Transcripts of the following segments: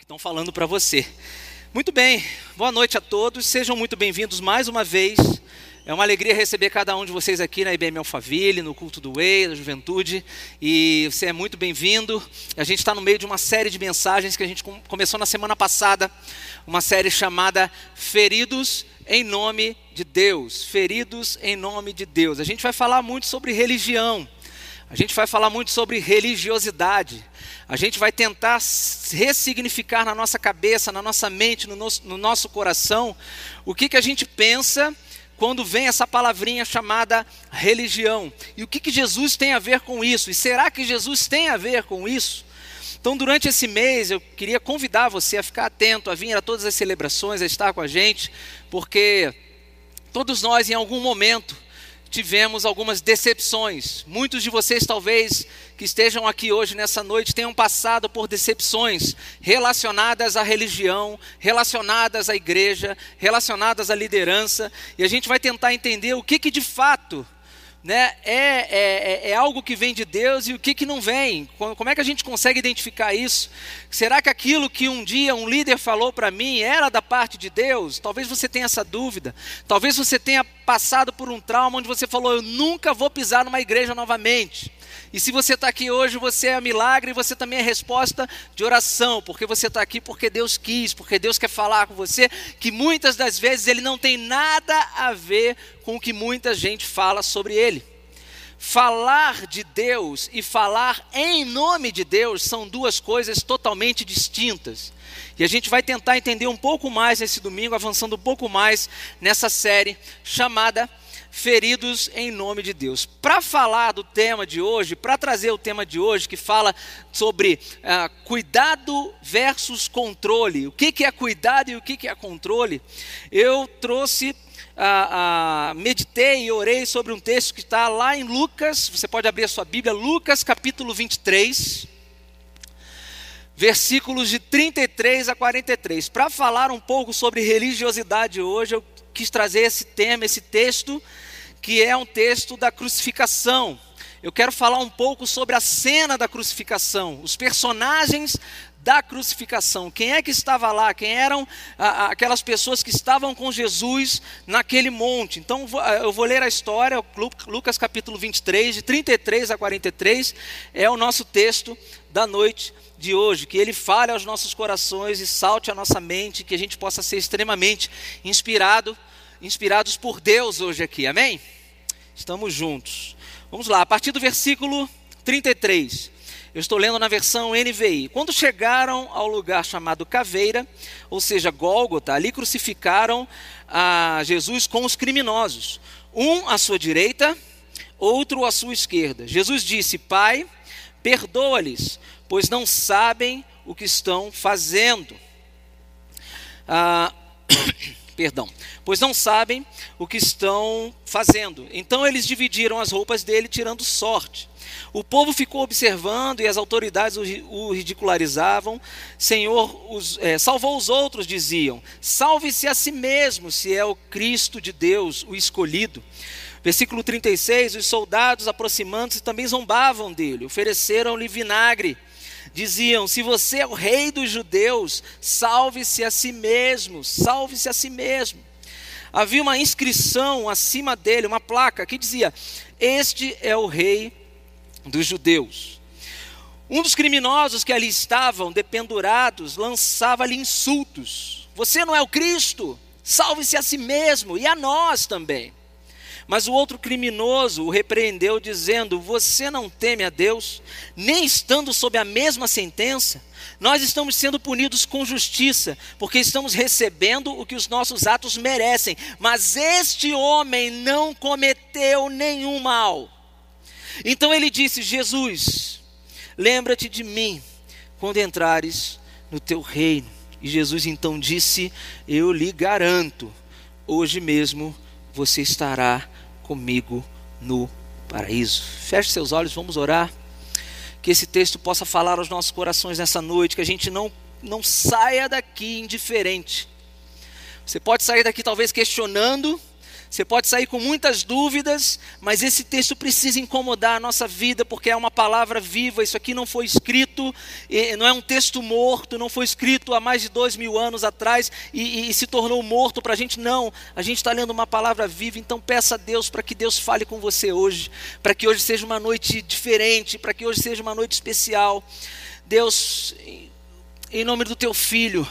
que estão falando para você. Muito bem, boa noite a todos, sejam muito bem-vindos mais uma vez. É uma alegria receber cada um de vocês aqui na IBM Alphaville, no culto do Way, da juventude, e você é muito bem-vindo. A gente está no meio de uma série de mensagens que a gente começou na semana passada, uma série chamada Feridos em Nome de Deus. Feridos em Nome de Deus. A gente vai falar muito sobre religião, a gente vai falar muito sobre religiosidade. A gente vai tentar ressignificar na nossa cabeça, na nossa mente, no nosso, no nosso coração, o que, que a gente pensa quando vem essa palavrinha chamada religião. E o que, que Jesus tem a ver com isso? E será que Jesus tem a ver com isso? Então, durante esse mês, eu queria convidar você a ficar atento, a vir a todas as celebrações, a estar com a gente, porque todos nós, em algum momento, tivemos algumas decepções. Muitos de vocês, talvez, que estejam aqui hoje nessa noite, tenham passado por decepções relacionadas à religião, relacionadas à igreja, relacionadas à liderança, e a gente vai tentar entender o que, que de fato né, é, é, é, é, algo que vem de Deus e o que, que não vem. Como é que a gente consegue identificar isso? Será que aquilo que um dia um líder falou para mim era da parte de Deus? Talvez você tenha essa dúvida. Talvez você tenha passado por um trauma onde você falou: Eu nunca vou pisar numa igreja novamente. E se você está aqui hoje, você é milagre e você também é resposta de oração, porque você está aqui porque Deus quis, porque Deus quer falar com você, que muitas das vezes ele não tem nada a ver com o que muita gente fala sobre ele. Falar de Deus e falar em nome de Deus são duas coisas totalmente distintas. E a gente vai tentar entender um pouco mais nesse domingo, avançando um pouco mais nessa série chamada feridos em nome de Deus. Para falar do tema de hoje, para trazer o tema de hoje, que fala sobre ah, cuidado versus controle, o que, que é cuidado e o que, que é controle, eu trouxe. Ah, ah, meditei e orei sobre um texto que está lá em Lucas, você pode abrir a sua Bíblia, Lucas capítulo 23, versículos de 33 a 43. Para falar um pouco sobre religiosidade hoje, eu quis trazer esse tema, esse texto, que é um texto da crucificação. Eu quero falar um pouco sobre a cena da crucificação, os personagens da crucificação. Quem é que estava lá? Quem eram aquelas pessoas que estavam com Jesus naquele monte? Então eu vou ler a história, Lucas capítulo 23, de 33 a 43, é o nosso texto da noite de hoje, que ele fale aos nossos corações e salte a nossa mente, que a gente possa ser extremamente inspirado inspirados por Deus hoje aqui, amém? Estamos juntos. Vamos lá, a partir do versículo 33. Eu estou lendo na versão NVI. Quando chegaram ao lugar chamado Caveira, ou seja, Gólgota, ali crucificaram a Jesus com os criminosos, um à sua direita, outro à sua esquerda. Jesus disse: Pai, perdoa-lhes, pois não sabem o que estão fazendo. Ah, perdão, pois não sabem o que estão fazendo. Então eles dividiram as roupas dele, tirando sorte. O povo ficou observando e as autoridades o ridicularizavam. Senhor, os, é, salvou os outros, diziam. Salve-se a si mesmo, se é o Cristo de Deus, o escolhido. Versículo 36: Os soldados, aproximando-se, também zombavam dele, ofereceram-lhe vinagre diziam: Se você é o rei dos judeus, salve-se a si mesmo, salve-se a si mesmo. Havia uma inscrição acima dele, uma placa que dizia: Este é o rei dos judeus. Um dos criminosos que ali estavam, dependurados, lançava-lhe insultos: Você não é o Cristo? Salve-se a si mesmo e a nós também. Mas o outro criminoso o repreendeu, dizendo: Você não teme a Deus, nem estando sob a mesma sentença? Nós estamos sendo punidos com justiça, porque estamos recebendo o que os nossos atos merecem. Mas este homem não cometeu nenhum mal. Então ele disse: Jesus, lembra-te de mim quando entrares no teu reino. E Jesus então disse: Eu lhe garanto, hoje mesmo você estará comigo no paraíso. Feche seus olhos, vamos orar. Que esse texto possa falar aos nossos corações nessa noite, que a gente não, não saia daqui indiferente. Você pode sair daqui talvez questionando Você pode sair com muitas dúvidas, mas esse texto precisa incomodar a nossa vida, porque é uma palavra viva. Isso aqui não foi escrito, não é um texto morto, não foi escrito há mais de dois mil anos atrás e, e, e se tornou morto para a gente. Não, a gente está lendo uma palavra viva, então peça a Deus para que Deus fale com você hoje, para que hoje seja uma noite diferente, para que hoje seja uma noite especial. Deus, em nome do teu filho,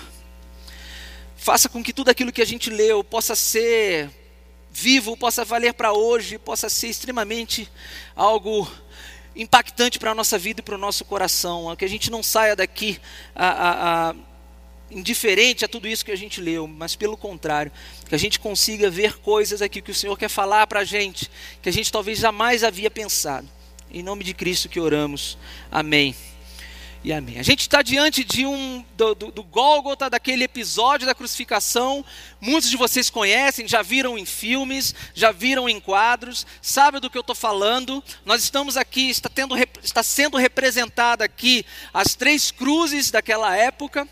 faça com que tudo aquilo que a gente leu possa ser vivo, possa valer para hoje, possa ser extremamente algo impactante para a nossa vida e para o nosso coração. Que a gente não saia daqui a, a, a, indiferente a tudo isso que a gente leu, mas pelo contrário, que a gente consiga ver coisas aqui que o Senhor quer falar para a gente, que a gente talvez jamais havia pensado. Em nome de Cristo que oramos. Amém e amém. A gente está diante de um do, do, do Gólgota, daquele episódio da crucificação. Muitos de vocês conhecem, já viram em filmes, já viram em quadros, sabem do que eu estou falando. Nós estamos aqui, está, tendo, está sendo representada aqui as três cruzes daquela época.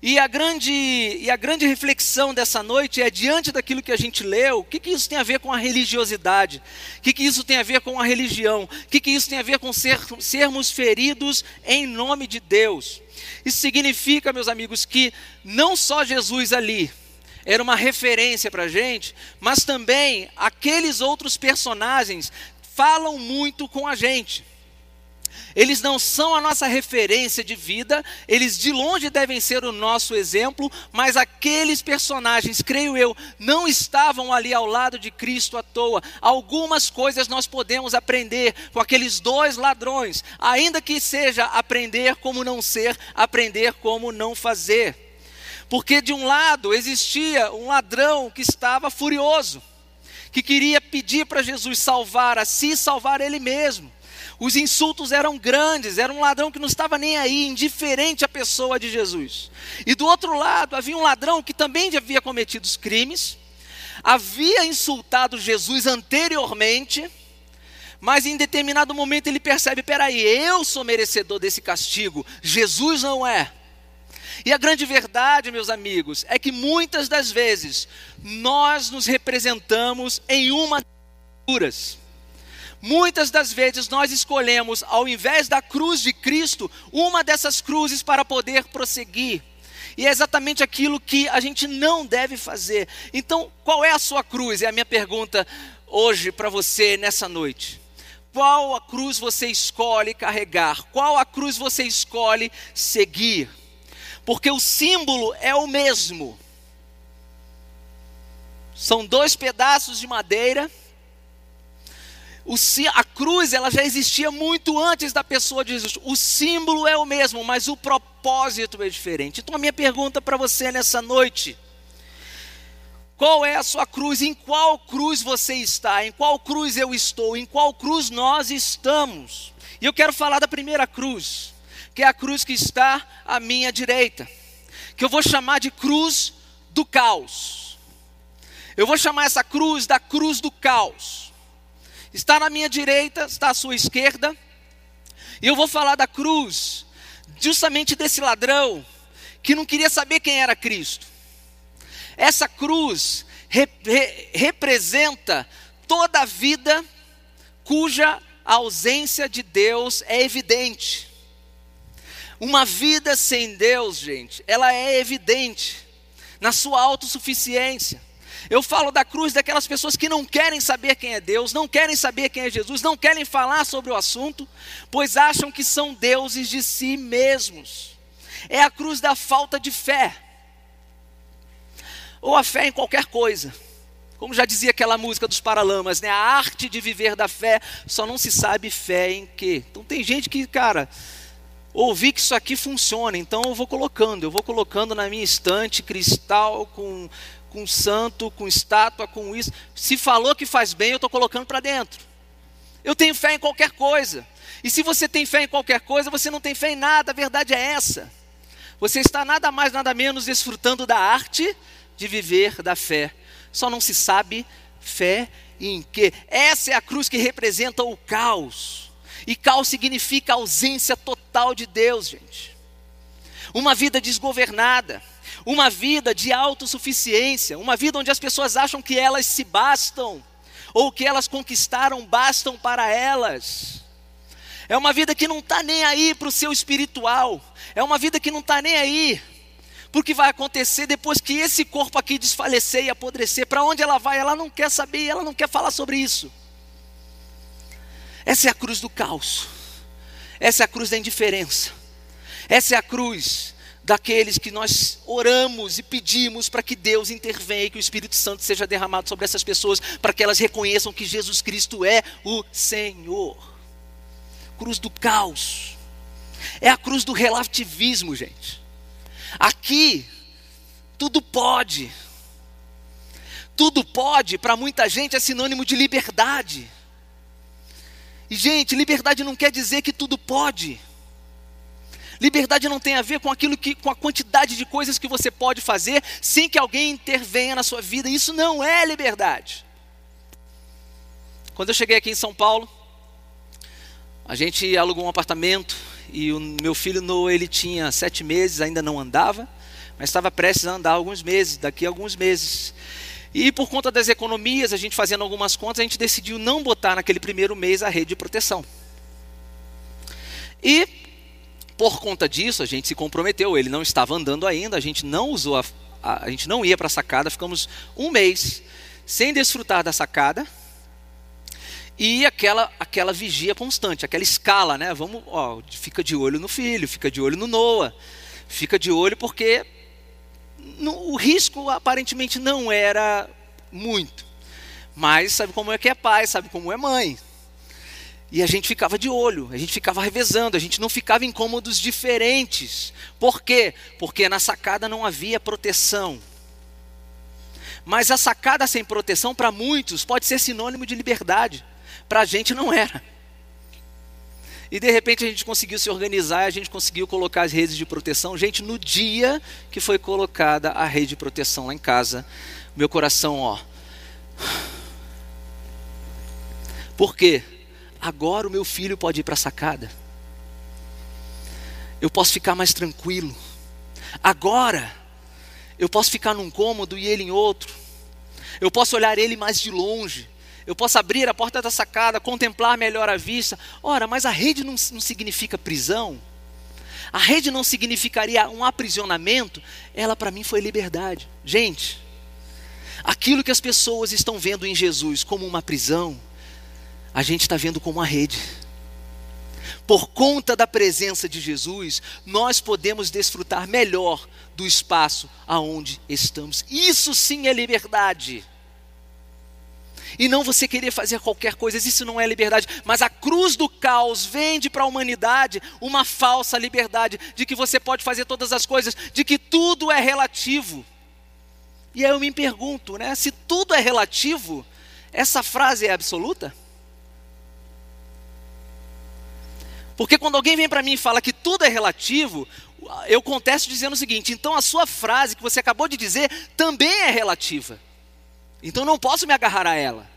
E a grande, e a grande reflexão dessa noite é, diante daquilo que a gente leu, o que, que isso tem a ver com a religiosidade? O que, que isso tem a ver com a religião? O que, que isso tem a ver com ser, sermos feridos em nome de Deus? Isso significa, meus amigos, que não só Jesus ali era uma referência para a gente, mas também aqueles outros personagens falam muito com a gente. Eles não são a nossa referência de vida, eles de longe devem ser o nosso exemplo, mas aqueles personagens, creio eu, não estavam ali ao lado de Cristo à toa. Algumas coisas nós podemos aprender com aqueles dois ladrões, ainda que seja aprender como não ser, aprender como não fazer. Porque de um lado existia um ladrão que estava furioso, que queria pedir para Jesus salvar a si, salvar ele mesmo. Os insultos eram grandes, era um ladrão que não estava nem aí, indiferente à pessoa de Jesus. E do outro lado, havia um ladrão que também havia cometido os crimes, havia insultado Jesus anteriormente, mas em determinado momento ele percebe: peraí, eu sou merecedor desse castigo, Jesus não é. E a grande verdade, meus amigos, é que muitas das vezes nós nos representamos em uma das Muitas das vezes nós escolhemos, ao invés da cruz de Cristo, uma dessas cruzes para poder prosseguir. E é exatamente aquilo que a gente não deve fazer. Então, qual é a sua cruz? É a minha pergunta hoje para você nessa noite. Qual a cruz você escolhe carregar? Qual a cruz você escolhe seguir? Porque o símbolo é o mesmo. São dois pedaços de madeira o, a cruz ela já existia muito antes da pessoa de Jesus. O símbolo é o mesmo, mas o propósito é diferente. Então a minha pergunta para você nessa noite: qual é a sua cruz? Em qual cruz você está? Em qual cruz eu estou? Em qual cruz nós estamos? E eu quero falar da primeira cruz, que é a cruz que está à minha direita, que eu vou chamar de cruz do caos. Eu vou chamar essa cruz da cruz do caos. Está na minha direita, está à sua esquerda. E eu vou falar da cruz, justamente desse ladrão que não queria saber quem era Cristo. Essa cruz representa toda a vida cuja ausência de Deus é evidente. Uma vida sem Deus, gente, ela é evidente na sua autossuficiência. Eu falo da cruz daquelas pessoas que não querem saber quem é Deus, não querem saber quem é Jesus, não querem falar sobre o assunto, pois acham que são deuses de si mesmos. É a cruz da falta de fé, ou a fé em qualquer coisa. Como já dizia aquela música dos Paralamas, né? A arte de viver da fé, só não se sabe fé em quê. Então tem gente que, cara, ouvi que isso aqui funciona, então eu vou colocando, eu vou colocando na minha estante cristal com com santo, com estátua, com isso. Se falou que faz bem, eu estou colocando para dentro. Eu tenho fé em qualquer coisa. E se você tem fé em qualquer coisa, você não tem fé em nada, a verdade é essa. Você está nada mais, nada menos desfrutando da arte de viver da fé. Só não se sabe fé em quê. Essa é a cruz que representa o caos. E caos significa ausência total de Deus, gente. Uma vida desgovernada uma vida de autossuficiência, uma vida onde as pessoas acham que elas se bastam, ou que elas conquistaram bastam para elas. É uma vida que não está nem aí para o seu espiritual, é uma vida que não está nem aí porque vai acontecer depois que esse corpo aqui desfalecer e apodrecer. Para onde ela vai? Ela não quer saber, ela não quer falar sobre isso. Essa é a cruz do caos. Essa é a cruz da indiferença. Essa é a cruz daqueles que nós oramos e pedimos para que Deus intervenha e que o Espírito Santo seja derramado sobre essas pessoas, para que elas reconheçam que Jesus Cristo é o Senhor. Cruz do caos. É a cruz do relativismo, gente. Aqui, tudo pode. Tudo pode, para muita gente, é sinônimo de liberdade. E, gente, liberdade não quer dizer que tudo pode. Liberdade não tem a ver com aquilo que, com a quantidade de coisas que você pode fazer sem que alguém intervenha na sua vida. Isso não é liberdade. Quando eu cheguei aqui em São Paulo, a gente alugou um apartamento e o meu filho Noah, ele tinha sete meses, ainda não andava, mas estava prestes a andar alguns meses, daqui a alguns meses. E por conta das economias, a gente fazendo algumas contas, a gente decidiu não botar naquele primeiro mês a rede de proteção. E por conta disso, a gente se comprometeu, ele não estava andando ainda, a gente não usou a, a, a gente não ia para a sacada, ficamos um mês sem desfrutar da sacada, e aquela aquela vigia constante, aquela escala, né? Vamos, ó, fica de olho no filho, fica de olho no Noah, fica de olho porque o risco aparentemente não era muito, mas sabe como é que é pai, sabe como é mãe. E a gente ficava de olho, a gente ficava revezando, a gente não ficava em cômodos diferentes. Por quê? Porque na sacada não havia proteção. Mas a sacada sem proteção, para muitos, pode ser sinônimo de liberdade. Para a gente não era. E de repente a gente conseguiu se organizar, a gente conseguiu colocar as redes de proteção. Gente, no dia que foi colocada a rede de proteção lá em casa, meu coração, ó. Por quê? Agora o meu filho pode ir para a sacada. Eu posso ficar mais tranquilo. Agora eu posso ficar num cômodo e ele em outro. Eu posso olhar ele mais de longe eu posso abrir a porta da sacada, contemplar melhor a vista. Ora, mas a rede não, não significa prisão. A rede não significaria um aprisionamento. Ela para mim foi liberdade. Gente, aquilo que as pessoas estão vendo em Jesus como uma prisão, a gente está vendo como uma rede. Por conta da presença de Jesus, nós podemos desfrutar melhor do espaço aonde estamos. Isso sim é liberdade e não você querer fazer qualquer coisa, isso não é liberdade, mas a cruz do caos vende para a humanidade uma falsa liberdade de que você pode fazer todas as coisas, de que tudo é relativo. E aí eu me pergunto, né, se tudo é relativo, essa frase é absoluta? Porque quando alguém vem para mim e fala que tudo é relativo, eu contesto dizendo o seguinte: então a sua frase que você acabou de dizer também é relativa. Então não posso me agarrar a ela.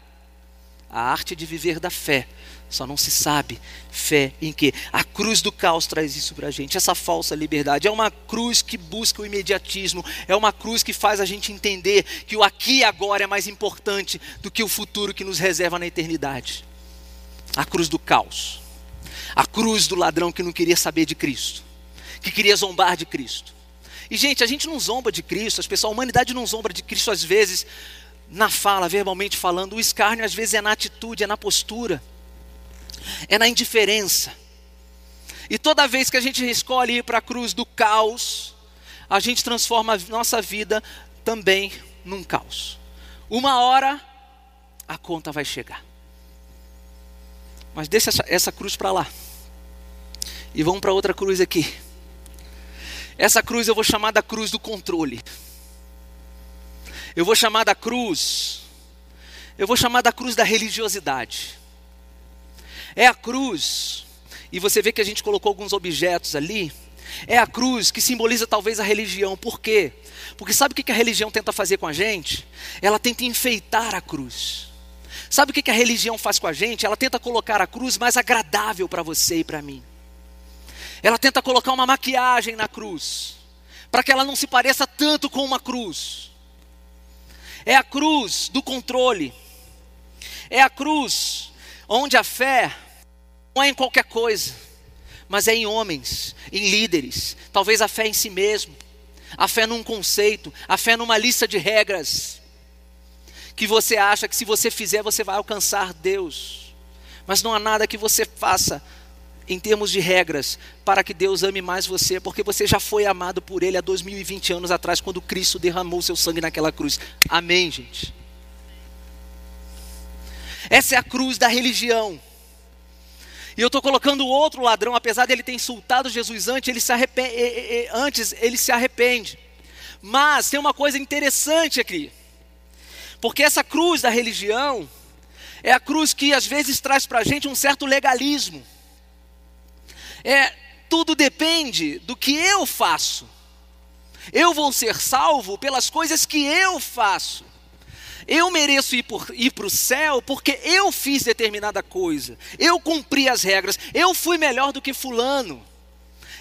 A arte de viver da fé. Só não se sabe fé em que. A cruz do caos traz isso para a gente, essa falsa liberdade. É uma cruz que busca o imediatismo, é uma cruz que faz a gente entender que o aqui e agora é mais importante do que o futuro que nos reserva na eternidade. A cruz do caos, a cruz do ladrão que não queria saber de Cristo, que queria zombar de Cristo. E, gente, a gente não zomba de Cristo, as pessoas, a humanidade não zomba de Cristo às vezes na fala, verbalmente falando. O escárnio às vezes é na atitude, é na postura, é na indiferença. E toda vez que a gente escolhe ir para a cruz do caos, a gente transforma a nossa vida também num caos. Uma hora a conta vai chegar. Mas deixa essa, essa cruz para lá. E vamos para outra cruz aqui. Essa cruz eu vou chamar da cruz do controle. Eu vou chamar da cruz, eu vou chamar da cruz da religiosidade. É a cruz, e você vê que a gente colocou alguns objetos ali. É a cruz que simboliza talvez a religião. Por quê? Porque sabe o que a religião tenta fazer com a gente? Ela tenta enfeitar a cruz. Sabe o que a religião faz com a gente? Ela tenta colocar a cruz mais agradável para você e para mim. Ela tenta colocar uma maquiagem na cruz para que ela não se pareça tanto com uma cruz. É a cruz do controle. É a cruz onde a fé não é em qualquer coisa, mas é em homens, em líderes. Talvez a fé em si mesmo, a fé num conceito, a fé numa lista de regras que você acha que se você fizer você vai alcançar Deus. Mas não há nada que você faça em termos de regras para que Deus ame mais você, porque você já foi amado por Ele há 2020 anos atrás, quando Cristo derramou seu sangue naquela cruz. Amém, gente? Essa é a cruz da religião. E eu estou colocando outro ladrão, apesar de ele ter insultado Jesus antes, ele se arrepende, antes ele se arrepende. Mas tem uma coisa interessante aqui. Porque essa cruz da religião é a cruz que às vezes traz para a gente um certo legalismo. É, tudo depende do que eu faço. Eu vou ser salvo pelas coisas que eu faço. Eu mereço ir, para o céu porque eu fiz determinada coisa. Eu cumpri as regras. Eu fui melhor do que Fulano.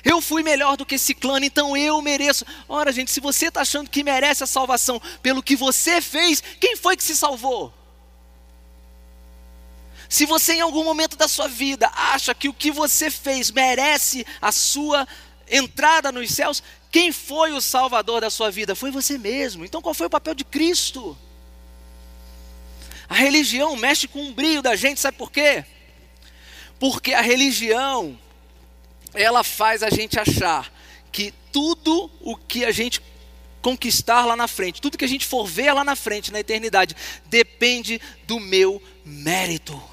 Eu fui melhor do que Ciclano, então eu mereço. Ora, gente, se você está achando que merece a salvação pelo que você fez, quem foi que se salvou? Se você em algum momento da sua vida acha que o que você fez merece a sua entrada nos céus, quem foi o salvador da sua vida? Foi você mesmo. Então qual foi o papel de Cristo? A religião mexe com o brilho da gente, sabe por quê? Porque a religião, ela faz a gente achar que tudo o que a gente conquistar lá na frente, tudo que a gente for ver lá na frente, na eternidade, depende do meu mérito.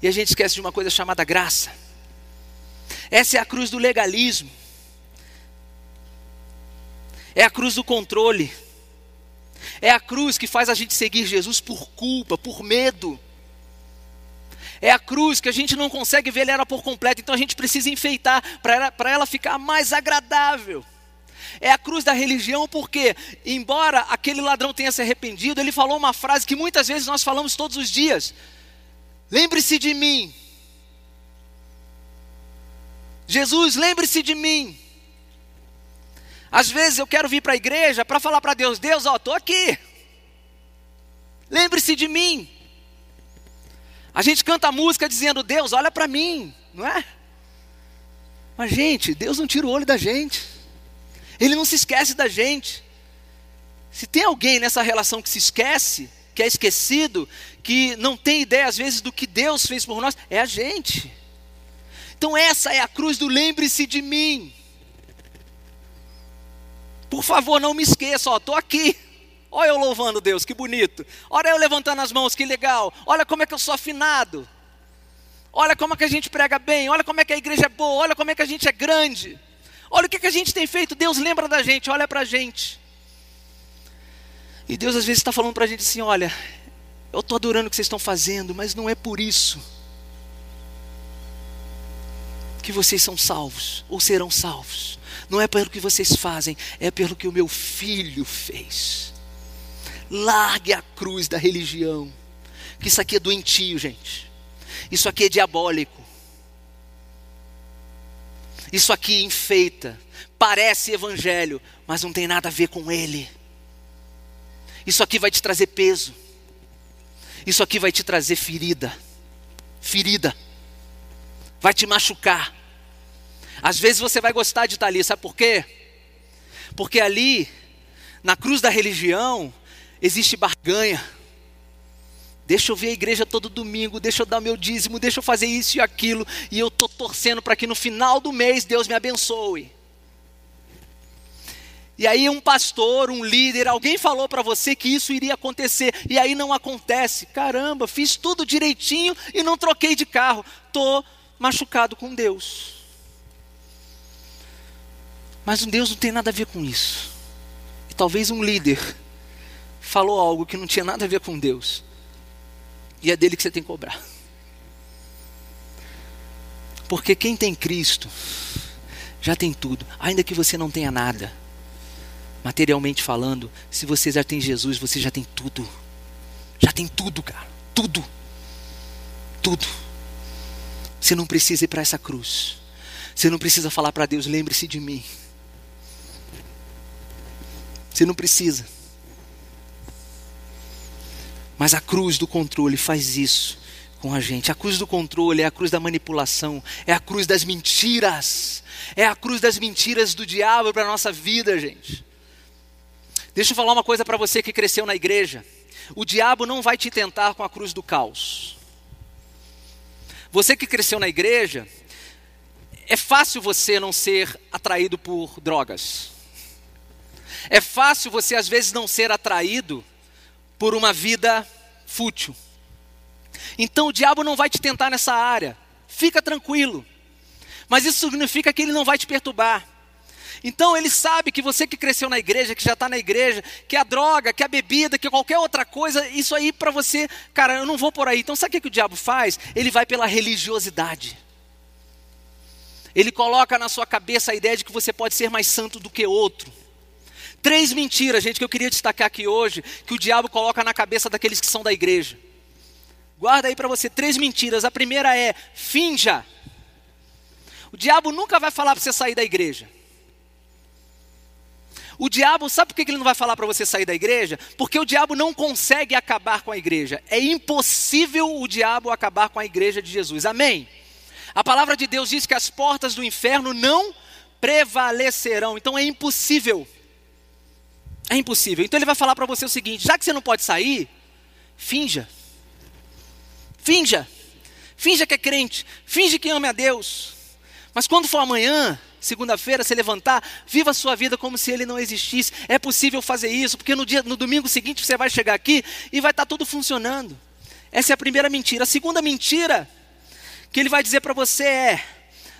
E a gente esquece de uma coisa chamada graça. Essa é a cruz do legalismo. É a cruz do controle. É a cruz que faz a gente seguir Jesus por culpa, por medo. É a cruz que a gente não consegue ver ela por completo, então a gente precisa enfeitar para ela, ela ficar mais agradável. É a cruz da religião porque, embora aquele ladrão tenha se arrependido, ele falou uma frase que muitas vezes nós falamos todos os dias: Lembre-se de mim. Jesus, lembre-se de mim. Às vezes eu quero vir para a igreja para falar para Deus: Deus, ó, estou aqui. Lembre-se de mim. A gente canta música dizendo: Deus, olha para mim, não é? Mas, gente, Deus não tira o olho da gente. Ele não se esquece da gente. Se tem alguém nessa relação que se esquece, que é esquecido, que não tem ideia às vezes do que Deus fez por nós, é a gente. Então, essa é a cruz do lembre-se de mim. Por favor, não me esqueça, estou aqui. Olha eu louvando Deus, que bonito. Olha eu levantando as mãos, que legal. Olha como é que eu sou afinado. Olha como é que a gente prega bem. Olha como é que a igreja é boa. Olha como é que a gente é grande. Olha o que, que a gente tem feito. Deus lembra da gente, olha para a gente. E Deus às vezes está falando para a gente assim: olha, eu estou adorando o que vocês estão fazendo, mas não é por isso que vocês são salvos ou serão salvos. Não é pelo que vocês fazem, é pelo que o meu filho fez. Largue a cruz da religião. Que isso aqui é doentio, gente. Isso aqui é diabólico. Isso aqui enfeita. Parece evangelho, mas não tem nada a ver com ele. Isso aqui vai te trazer peso. Isso aqui vai te trazer ferida. Ferida. Vai te machucar. Às vezes você vai gostar de estar ali, sabe por quê? Porque ali, na cruz da religião, existe barganha. Deixa eu ver a igreja todo domingo, deixa eu dar meu dízimo, deixa eu fazer isso e aquilo, e eu estou torcendo para que no final do mês Deus me abençoe. E aí um pastor, um líder, alguém falou para você que isso iria acontecer e aí não acontece. Caramba, fiz tudo direitinho e não troquei de carro. Tô machucado com Deus. Mas Deus não tem nada a ver com isso. E talvez um líder falou algo que não tinha nada a ver com Deus. E é dele que você tem que cobrar. Porque quem tem Cristo já tem tudo, ainda que você não tenha nada. Materialmente falando, se você já tem Jesus, você já tem tudo. Já tem tudo, cara. Tudo. Tudo. Você não precisa ir para essa cruz. Você não precisa falar para Deus, lembre-se de mim. Você não precisa. Mas a cruz do controle faz isso com a gente. A cruz do controle é a cruz da manipulação, é a cruz das mentiras, é a cruz das mentiras do diabo para a nossa vida, gente. Deixa eu falar uma coisa para você que cresceu na igreja. O diabo não vai te tentar com a cruz do caos. Você que cresceu na igreja, é fácil você não ser atraído por drogas. É fácil você às vezes não ser atraído por uma vida fútil. Então o diabo não vai te tentar nessa área. Fica tranquilo. Mas isso significa que ele não vai te perturbar. Então ele sabe que você que cresceu na igreja, que já está na igreja, que a droga, que a bebida, que qualquer outra coisa, isso aí para você, cara, eu não vou por aí. Então sabe o que, o diabo faz? Ele vai pela religiosidade. Ele coloca na sua cabeça a ideia de que você pode ser mais santo do que outro. Três mentiras, gente, que eu queria destacar aqui hoje, que o diabo coloca na cabeça daqueles que são da igreja. Guarda aí para você três mentiras. A primeira é: finja. O diabo nunca vai falar para você sair da igreja. O diabo, sabe por que ele não vai falar para você sair da igreja? Porque o diabo não consegue acabar com a igreja. É impossível o diabo acabar com a igreja de Jesus. Amém? A palavra de Deus diz que as portas do inferno não prevalecerão. Então é impossível. É impossível. Então ele vai falar para você o seguinte: já que você não pode sair, finja. Finja. Finja que é crente. Finge que ama a Deus. Mas quando for amanhã, segunda-feira, se levantar, viva a sua vida como se ele não existisse. É possível fazer isso, porque no, dia, no domingo seguinte você vai chegar aqui e vai estar tudo funcionando. Essa é a primeira mentira. A segunda mentira que ele vai dizer para você é: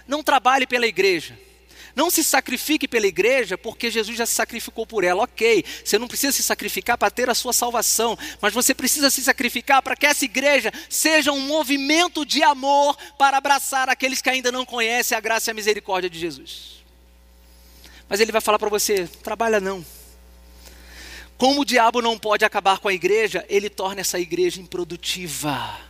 não trabalhe pela igreja. Não se sacrifique pela igreja, porque Jesus já se sacrificou por ela. Ok, você não precisa se sacrificar para ter a sua salvação, mas você precisa se sacrificar para que essa igreja seja um movimento de amor para abraçar aqueles que ainda não conhecem a graça e a misericórdia de Jesus. Mas ele vai falar para você: trabalha não. Como o diabo não pode acabar com a igreja, ele torna essa igreja improdutiva.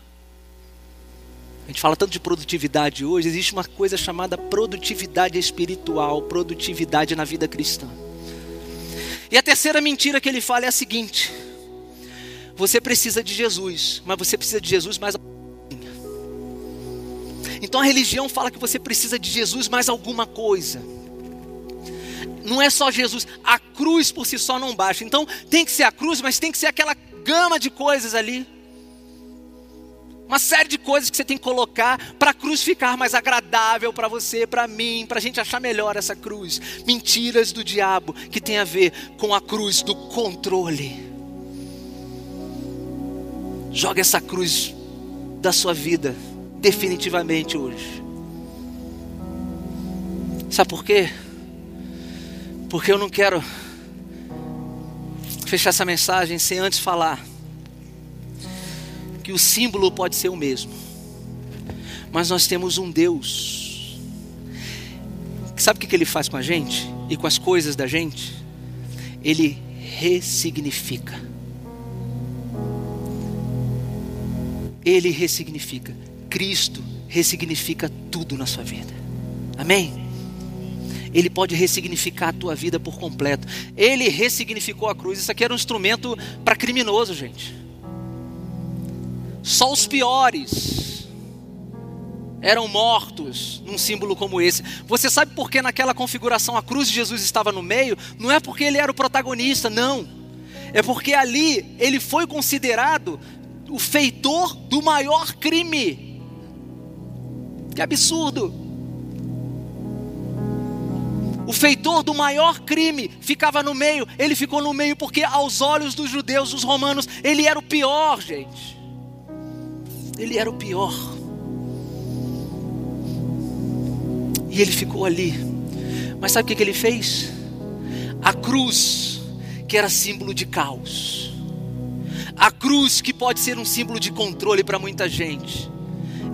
A gente fala tanto de produtividade hoje, existe uma coisa chamada produtividade espiritual, produtividade na vida cristã. E a terceira mentira que ele fala é a seguinte: você precisa de Jesus, mas você precisa de Jesus mais então a religião fala que você precisa de Jesus mais alguma coisa. Não é só Jesus, a cruz por si só não basta. Então tem que ser a cruz, mas tem que ser aquela gama de coisas ali. Uma série de coisas que você tem que colocar para a cruz ficar mais agradável para você, para mim, para a gente achar melhor essa cruz. Mentiras do diabo que tem a ver com a cruz do controle. Joga essa cruz da sua vida definitivamente hoje. Sabe por quê? Porque eu não quero fechar essa mensagem sem antes falar que o símbolo pode ser o mesmo, mas nós temos um Deus. Sabe o que ele faz com a gente e com as coisas da gente? Ele ressignifica. Ele ressignifica. Cristo ressignifica tudo na sua vida. Amém? Ele pode ressignificar a tua vida por completo. Ele ressignificou a cruz. Isso aqui era um instrumento para criminoso, gente. Só os piores eram mortos num símbolo como esse. Você sabe por que naquela configuração a cruz de Jesus estava no meio? Não é porque ele era o protagonista, não. É porque ali ele foi considerado o feitor do maior crime. Que absurdo! O feitor do maior crime ficava no meio. Ele ficou no meio porque, aos olhos dos judeus, dos romanos, ele era o pior, gente. Ele era o pior. E ele ficou ali. Mas sabe o que, ele fez? A cruz, que era símbolo de caos. A cruz, que pode ser um símbolo de controle para muita gente.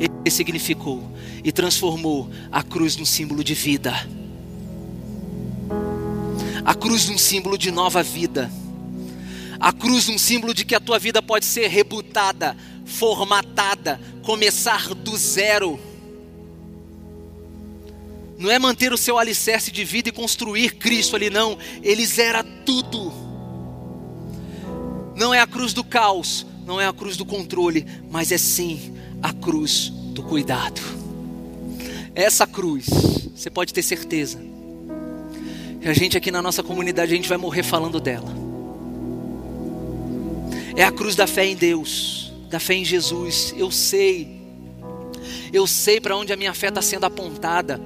Ele significou e transformou a cruz num símbolo de vida. A cruz num símbolo de nova vida. A cruz num símbolo de que a tua vida pode ser rebutada, formatada, começar do zero. Não é manter o seu alicerce de vida e construir Cristo ali, não. Eles era tudo. não é a cruz do caos, não é a cruz do controle, mas é sim a cruz do cuidado. Essa cruz, você pode ter certeza. E a gente aqui na nossa comunidade, a gente vai morrer falando dela. É a cruz da fé em Deus, da fé em Jesus. Eu sei, eu sei para onde a minha fé está sendo apontada.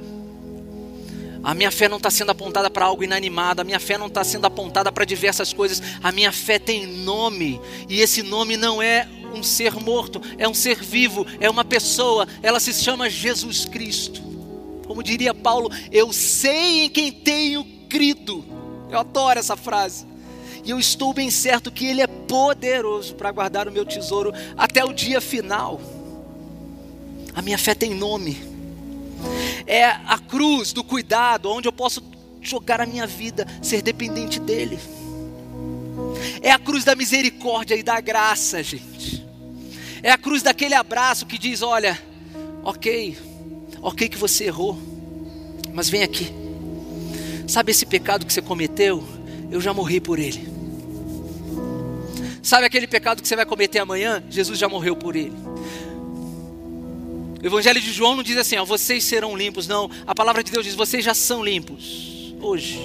A minha fé não está sendo apontada para algo inanimado, a minha fé não está sendo apontada para diversas coisas, a minha fé tem nome, e esse nome não é um ser morto, é um ser vivo, é uma pessoa, ela se chama Jesus Cristo. Como diria Paulo, eu sei em quem tenho crido. Eu adoro essa frase. E eu estou bem certo que Ele é poderoso para guardar o meu tesouro até o dia final. A minha fé tem nome. É a cruz do cuidado, onde eu posso jogar a minha vida, ser dependente dEle. É a cruz da misericórdia e da graça, gente. É a cruz daquele abraço que diz: Olha, ok, ok que você errou, mas vem aqui. Sabe esse pecado que você cometeu? Eu já morri por ele. Sabe aquele pecado que você vai cometer amanhã? Jesus já morreu por ele. O Evangelho de João não diz assim, ó, vocês serão limpos, não. A palavra de Deus diz, vocês já são limpos hoje.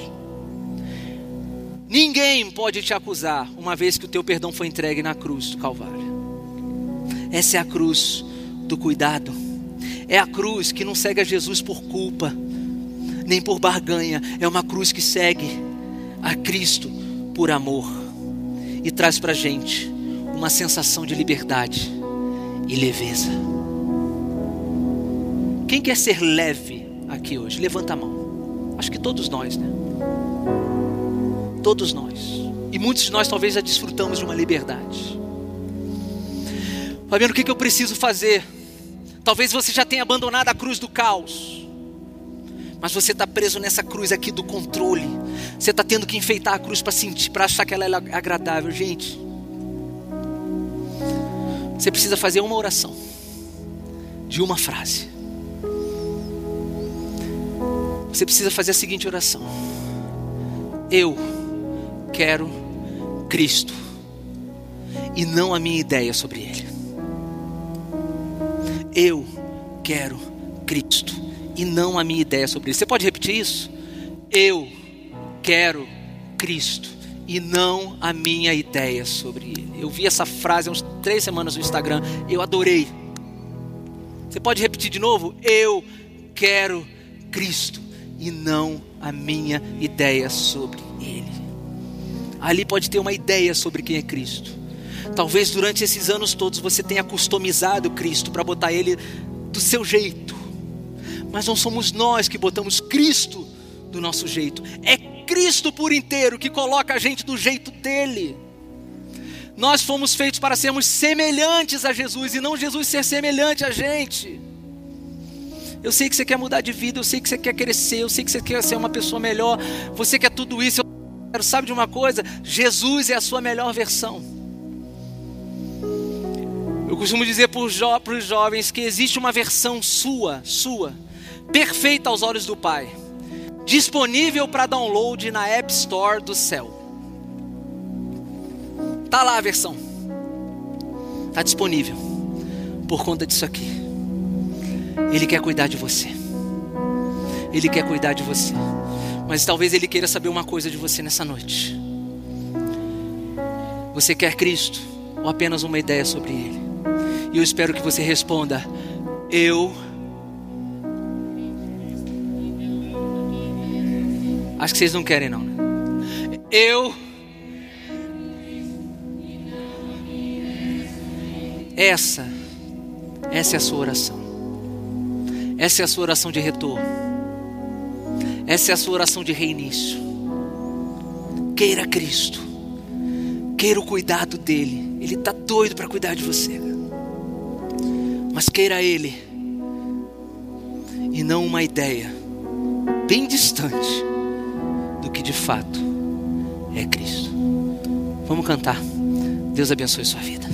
Ninguém pode te acusar, uma vez que o teu perdão foi entregue na cruz do Calvário. Essa é a cruz do cuidado. É a cruz que não segue a Jesus por culpa, nem por barganha. É uma cruz que segue a Cristo por amor e traz para gente uma sensação de liberdade e leveza. Quem quer ser leve aqui hoje? Levanta a mão. Acho que todos nós, né? Todos nós. E muitos de nós talvez já desfrutamos de uma liberdade. Fabiano, o que eu preciso fazer? Talvez você já tenha abandonado a cruz do caos. Mas você está preso nessa cruz aqui do controle. Você está tendo que enfeitar a cruz para sentir, para achar que ela é agradável, gente. Você precisa fazer uma oração de uma frase. Você precisa fazer a seguinte oração: Eu quero Cristo e não a minha ideia sobre Ele. Eu quero Cristo e não a minha ideia sobre Ele. Você pode repetir isso? Eu quero Cristo e não a minha ideia sobre Ele. Eu vi essa frase há uns três semanas no Instagram, eu adorei. Você pode repetir de novo? Eu quero Cristo e não a minha ideia sobre Ele. Ali pode ter uma ideia sobre quem é Cristo. Talvez durante esses anos todos você tenha customizado Cristo para botar Ele do seu jeito. Mas não somos nós que botamos Cristo do nosso jeito. É Cristo por inteiro que coloca a gente do jeito dele. Nós fomos feitos para sermos semelhantes a Jesus e não Jesus ser semelhante a gente. Eu sei que você quer mudar de vida, eu sei que você quer crescer, eu sei que você quer ser uma pessoa melhor, você quer tudo isso. Eu quero, sabe de uma coisa? Jesus é a sua melhor versão. Eu costumo dizer para os, jo jovens que existe uma versão sua, sua, perfeita aos olhos do Pai, disponível para download na App Store do céu. Tá lá a versão. Tá disponível por conta disso aqui. Ele quer cuidar de você. Ele quer cuidar de você. Mas talvez ele queira saber uma coisa de você nessa noite. Você quer Cristo ou apenas uma ideia sobre Ele? E eu espero que você responda: Eu. Acho que vocês não querem, não. Né? Eu. Essa, essa é a sua oração. Essa é a sua oração de retorno. Essa é a sua oração de reinício. Queira Cristo. Queira o cuidado dele. Ele está doido para cuidar de você. Mas queira Ele. E não uma ideia bem distante que de fato é Cristo. Vamos cantar. Deus abençoe sua vida.